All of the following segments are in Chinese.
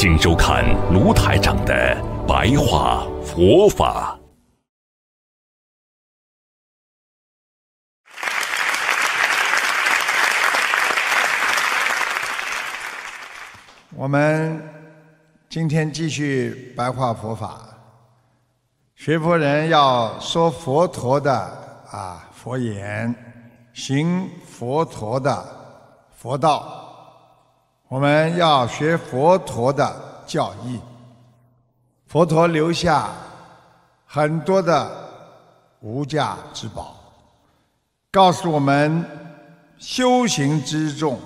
请收看卢台长的白话佛法。我们今天继续白话佛法，学佛人要说佛陀的啊佛言，行佛陀的佛道。我们要学佛陀的教义。佛陀留下很多的无价之宝，告诉我们修行之重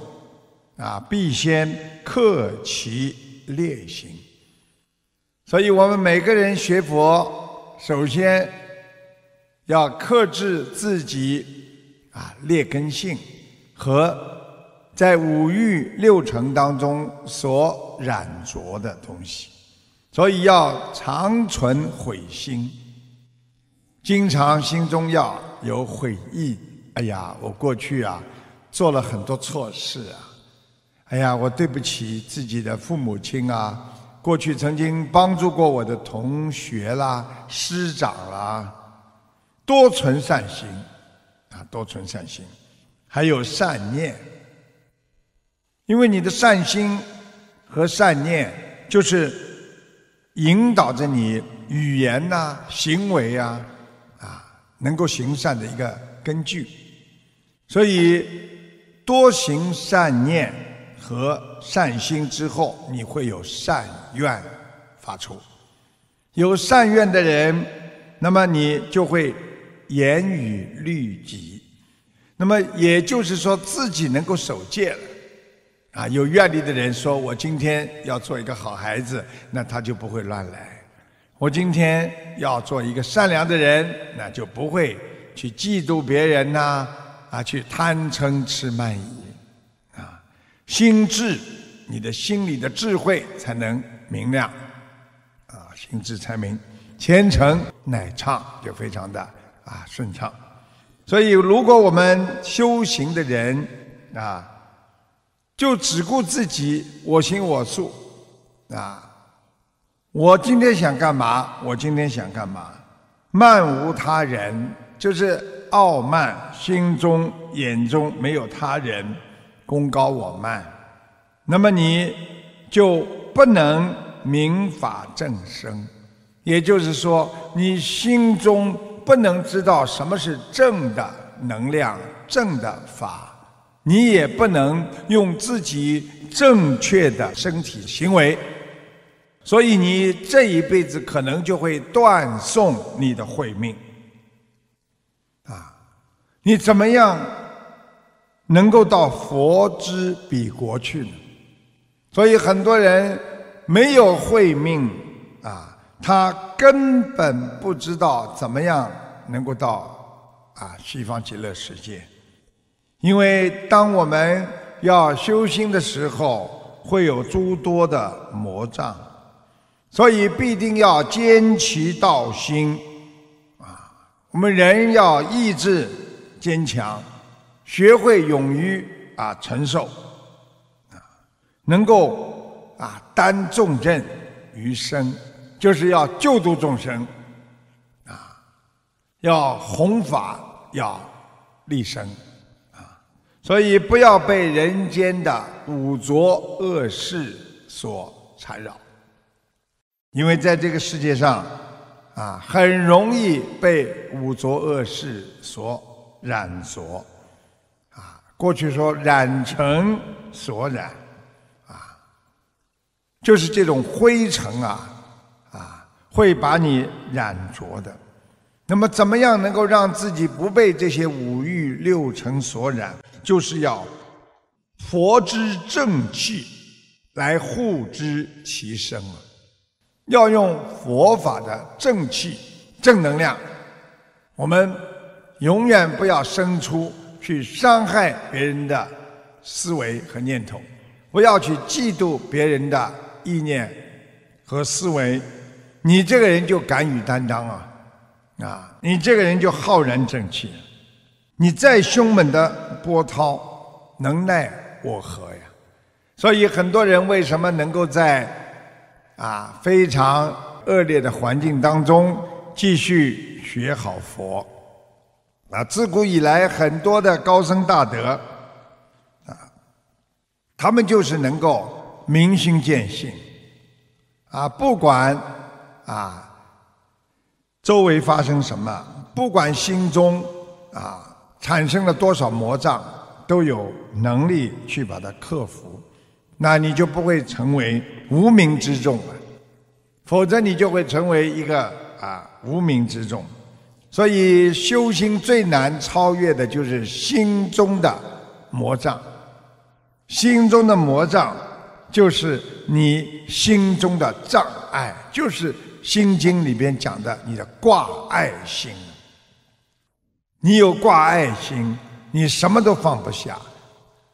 啊，必先克其劣行。所以我们每个人学佛，首先要克制自己啊劣根性和。在五欲六尘当中所染着的东西，所以要常存悔心，经常心中要有悔意。哎呀，我过去啊做了很多错事啊！哎呀，我对不起自己的父母亲啊！过去曾经帮助过我的同学啦、师长啦，多存善心啊，多存善心，还有善念。因为你的善心和善念，就是引导着你语言呐、行为啊，啊，能够行善的一个根据。所以，多行善念和善心之后，你会有善愿发出。有善愿的人，那么你就会严于律己。那么也就是说，自己能够守戒了。啊，有愿力的人说：“我今天要做一个好孩子，那他就不会乱来；我今天要做一个善良的人，那就不会去嫉妒别人呐，啊，去贪嗔痴慢疑，啊，心智，你的心里的智慧才能明亮，啊，心智才明，前程乃畅，就非常的啊顺畅。所以，如果我们修行的人啊。”就只顾自己，我行我素，啊！我今天想干嘛？我今天想干嘛？慢无他人，就是傲慢，心中眼中没有他人，功高我慢。那么你就不能明法正生，也就是说，你心中不能知道什么是正的能量、正的法。你也不能用自己正确的身体行为，所以你这一辈子可能就会断送你的慧命。啊，你怎么样能够到佛之彼国去呢？所以很多人没有慧命啊，他根本不知道怎么样能够到啊西方极乐世界。因为当我们要修心的时候，会有诸多的魔障，所以必定要坚其道心啊！我们人要意志坚强，学会勇于啊承受啊，能够啊担重任于身，就是要救度众生啊，要弘法，要立身。所以不要被人间的五浊恶事所缠绕，因为在这个世界上，啊，很容易被五浊恶事所染着，啊，过去说染尘所染，啊，就是这种灰尘啊，啊，会把你染着的。那么，怎么样能够让自己不被这些五欲六尘所染？就是要佛之正气来护之其身啊！要用佛法的正气、正能量。我们永远不要生出去伤害别人的思维和念头，不要去嫉妒别人的意念和思维。你这个人就敢于担当啊！啊，你这个人就浩然正气。你再凶猛的波涛，能奈我何呀？所以很多人为什么能够在啊非常恶劣的环境当中继续学好佛？啊，自古以来很多的高僧大德啊，他们就是能够明心见性啊，不管啊周围发生什么，不管心中啊。产生了多少魔障，都有能力去把它克服，那你就不会成为无名之众了，否则你就会成为一个啊无名之众。所以修心最难超越的就是心中的魔障，心中的魔障就是你心中的障碍，就是《心经》里边讲的你的挂碍心。你有挂爱心，你什么都放不下，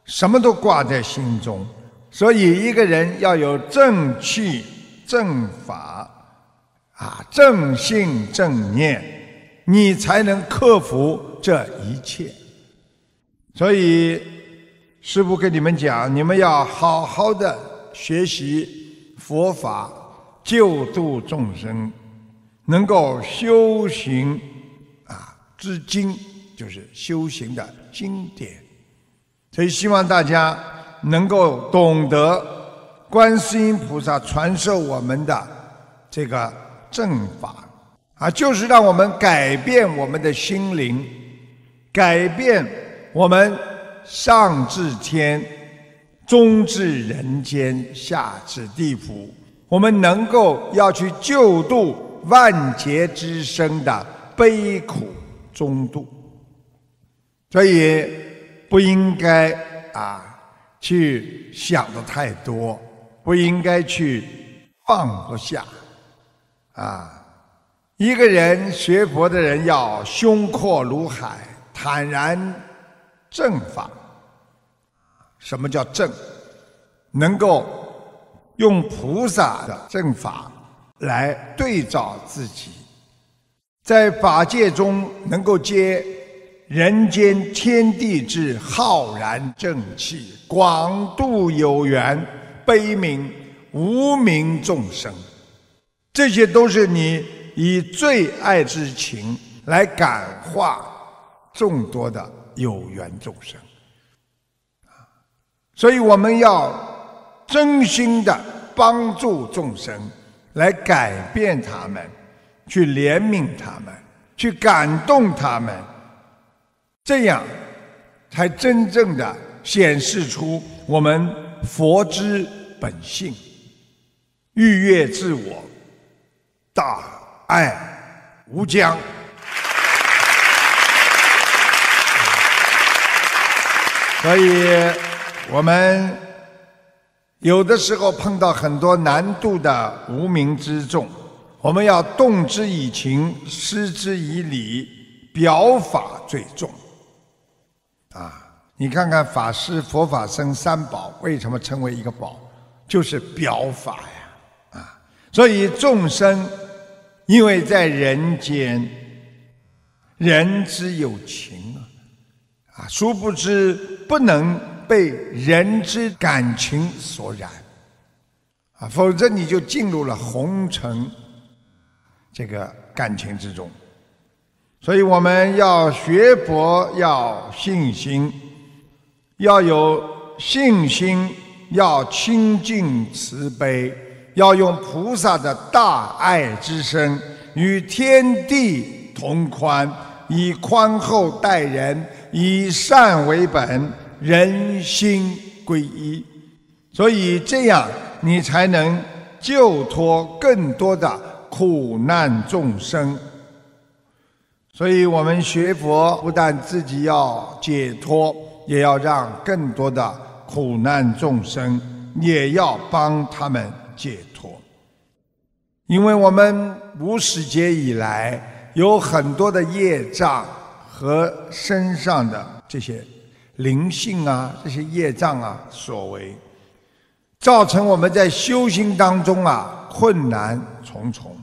什么都挂在心中。所以，一个人要有正气、正法，啊，正信、正念，你才能克服这一切。所以，师父跟你们讲，你们要好好的学习佛法，救度众生，能够修行。之经就是修行的经典，所以希望大家能够懂得观世音菩萨传授我们的这个正法啊，就是让我们改变我们的心灵，改变我们上至天，中至人间，下至地府，我们能够要去救度万劫之生的悲苦。中度，所以不应该啊去想的太多，不应该去放不下啊。一个人学佛的人要胸阔如海，坦然正法。什么叫正？能够用菩萨的正法来对照自己。在法界中能够接人间天地之浩然正气，广度有缘，悲悯无名众生，这些都是你以最爱之情来感化众多的有缘众生。所以我们要真心的帮助众生，来改变他们。去怜悯他们，去感动他们，这样才真正的显示出我们佛之本性，愉悦自我，大爱无疆。所以，我们有的时候碰到很多难度的无名之众。我们要动之以情，施之以礼，表法最重。啊，你看看法师、佛法僧三宝为什么称为一个宝？就是表法呀！啊，所以众生因为在人间，人之有情啊，啊，殊不知不能被人之感情所染，啊，否则你就进入了红尘。这个感情之中，所以我们要学佛，要信心，要有信心，要清净慈悲，要用菩萨的大爱之身与天地同宽，以宽厚待人，以善为本，人心归一，所以这样你才能救脱更多的。苦难众生，所以我们学佛不但自己要解脱，也要让更多的苦难众生也要帮他们解脱。因为我们无始劫以来有很多的业障和身上的这些灵性啊，这些业障啊所为，造成我们在修行当中啊困难重重。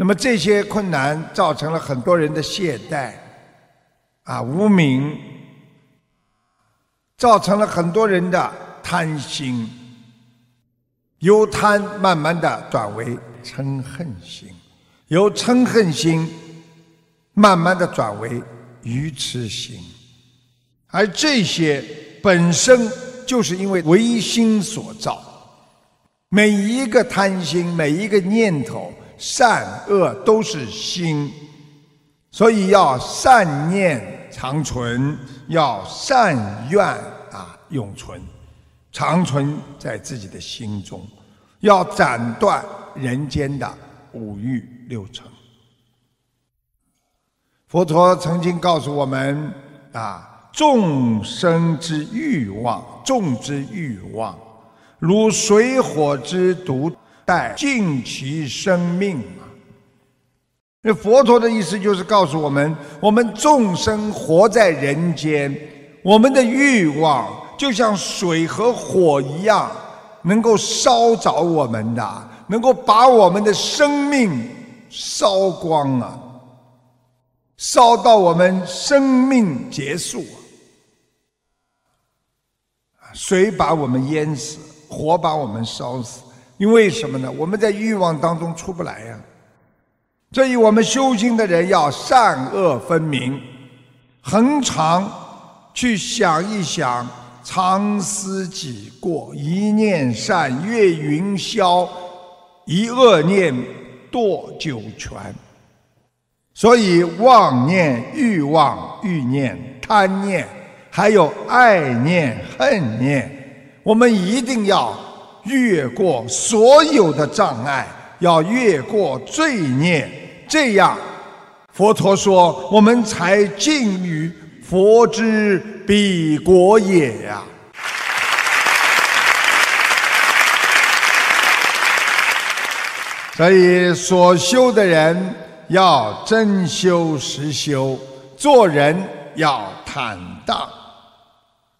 那么这些困难造成了很多人的懈怠，啊无名，造成了很多人的贪心，由贪慢慢的转为嗔恨心，由嗔恨心慢慢的转为愚痴心，而这些本身就是因为唯心所造，每一个贪心，每一个念头。善恶都是心，所以要善念长存，要善愿啊永存，长存在自己的心中，要斩断人间的五欲六尘。佛陀曾经告诉我们啊，众生之欲望，众之欲望，如水火之毒。待尽其生命嘛。那佛陀的意思就是告诉我们：我们众生活在人间，我们的欲望就像水和火一样，能够烧着我们的，能够把我们的生命烧光啊，烧到我们生命结束啊。水把我们淹死，火把我们烧死。因为什么呢？我们在欲望当中出不来呀。所以我们修心的人要善恶分明，恒常去想一想，常思己过，一念善越云霄，一恶念堕九泉。所以妄念、欲望、欲念、贪念，还有爱念、恨念，我们一定要。越过所有的障碍，要越过罪孽，这样，佛陀说，我们才近于佛之彼国也呀。所以，所修的人要真修实修，做人要坦荡，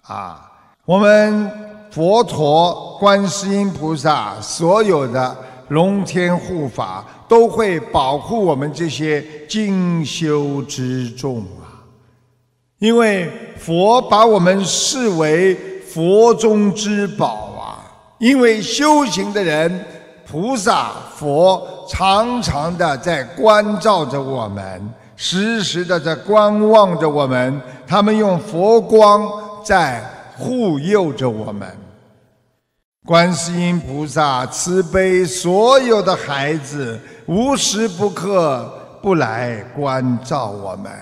啊，我们。佛陀、观世音菩萨，所有的龙天护法都会保护我们这些精修之众啊！因为佛把我们视为佛中之宝啊！因为修行的人，菩萨、佛常常的在关照着我们，时时的在观望着我们，他们用佛光在。护佑着我们，观世音菩萨慈悲所有的孩子，无时不刻不来关照我们。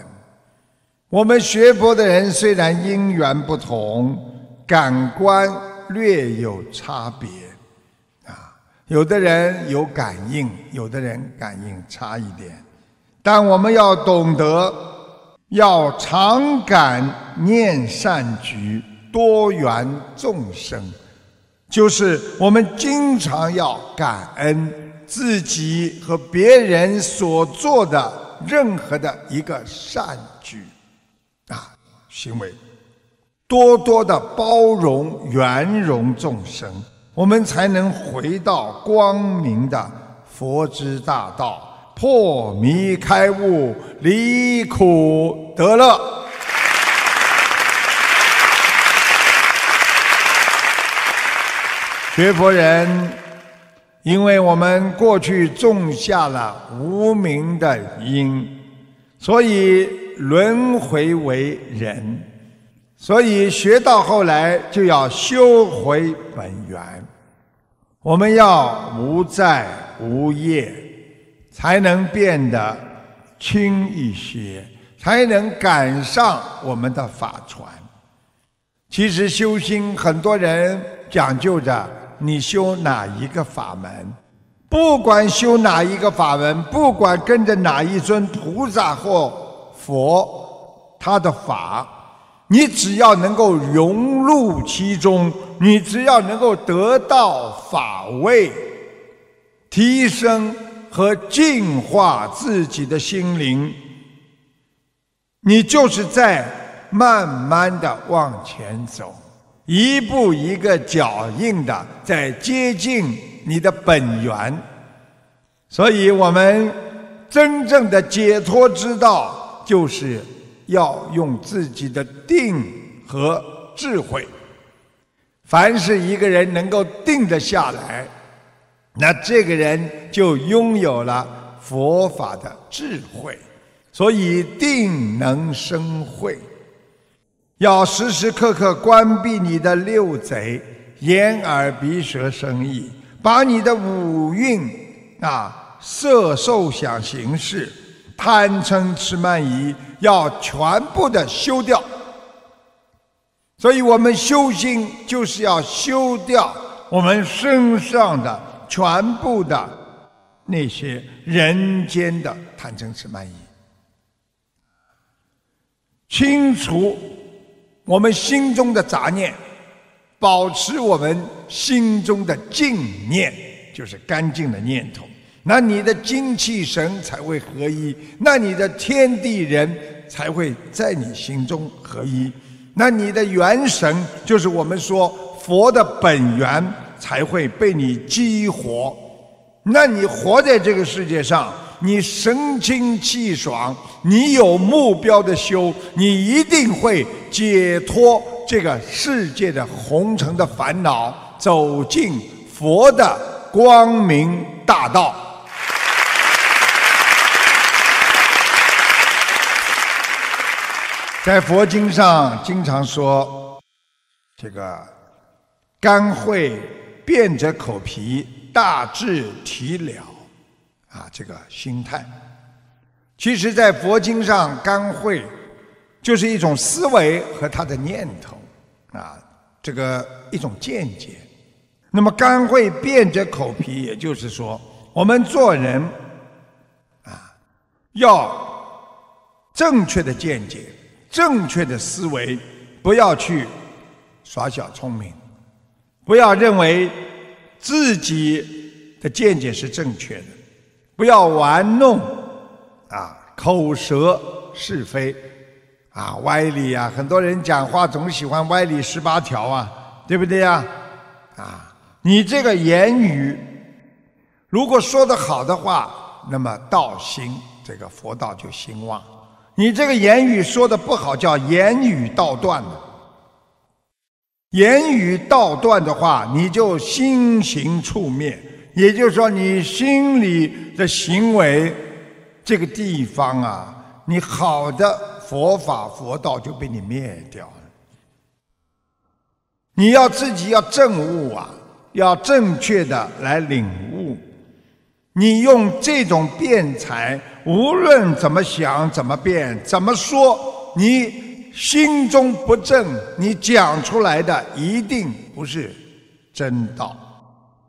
我们学佛的人虽然因缘不同，感官略有差别，啊，有的人有感应，有的人感应差一点，但我们要懂得，要常感念善举。多元众生，就是我们经常要感恩自己和别人所做的任何的一个善举啊行为，多多的包容圆融众生，我们才能回到光明的佛之大道，破迷开悟，离苦得乐。学佛人，因为我们过去种下了无名的因，所以轮回为人，所以学到后来就要修回本源。我们要无债无业，才能变得轻一些，才能赶上我们的法船。其实修心，很多人讲究着。你修哪一个法门？不管修哪一个法门，不管跟着哪一尊菩萨或佛，他的法，你只要能够融入其中，你只要能够得到法味，提升和净化自己的心灵，你就是在慢慢的往前走，一步一个脚印的在接近你的本源。所以，我们真正的解脱之道，就是要用自己的定和智慧。凡是一个人能够定得下来，那这个人就拥有了佛法的智慧。所以，定能生慧，要时时刻刻关闭你的六贼：眼、耳、鼻、舌、身、意，把你的五蕴。啊，色受想行识，贪嗔痴慢疑，要全部的修掉。所以我们修心就是要修掉我们身上的全部的那些人间的贪嗔痴慢疑，清除我们心中的杂念，保持我们心中的净念。就是干净的念头，那你的精气神才会合一，那你的天地人才会在你心中合一，那你的元神就是我们说佛的本源才会被你激活，那你活在这个世界上，你神清气爽，你有目标的修，你一定会解脱这个世界的红尘的烦恼，走进佛的。光明大道，在佛经上经常说，这个肝会变着口皮，大智体了，啊，这个心态。其实，在佛经上，肝会就是一种思维和他的念头，啊，这个一种见解。那么肝会变着口皮，也就是说，我们做人啊，要正确的见解、正确的思维，不要去耍小聪明，不要认为自己的见解是正确的，不要玩弄啊口舌是非啊歪理啊，很多人讲话总喜欢歪理十八条啊，对不对呀？啊。你这个言语，如果说的好的话，那么道兴，这个佛道就兴旺；你这个言语说的不好，叫言语道断的。言语道断的话，你就心行处灭，也就是说，你心里的行为这个地方啊，你好的佛法佛道就被你灭掉了。你要自己要证悟啊！要正确的来领悟，你用这种辩才，无论怎么想、怎么辩、怎么说，你心中不正，你讲出来的一定不是真道。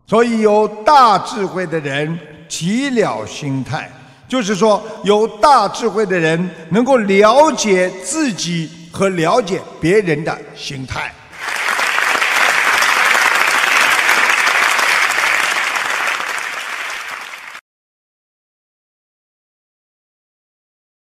所以有大智慧的人提了心态，就是说有大智慧的人能够了解自己和了解别人的心态。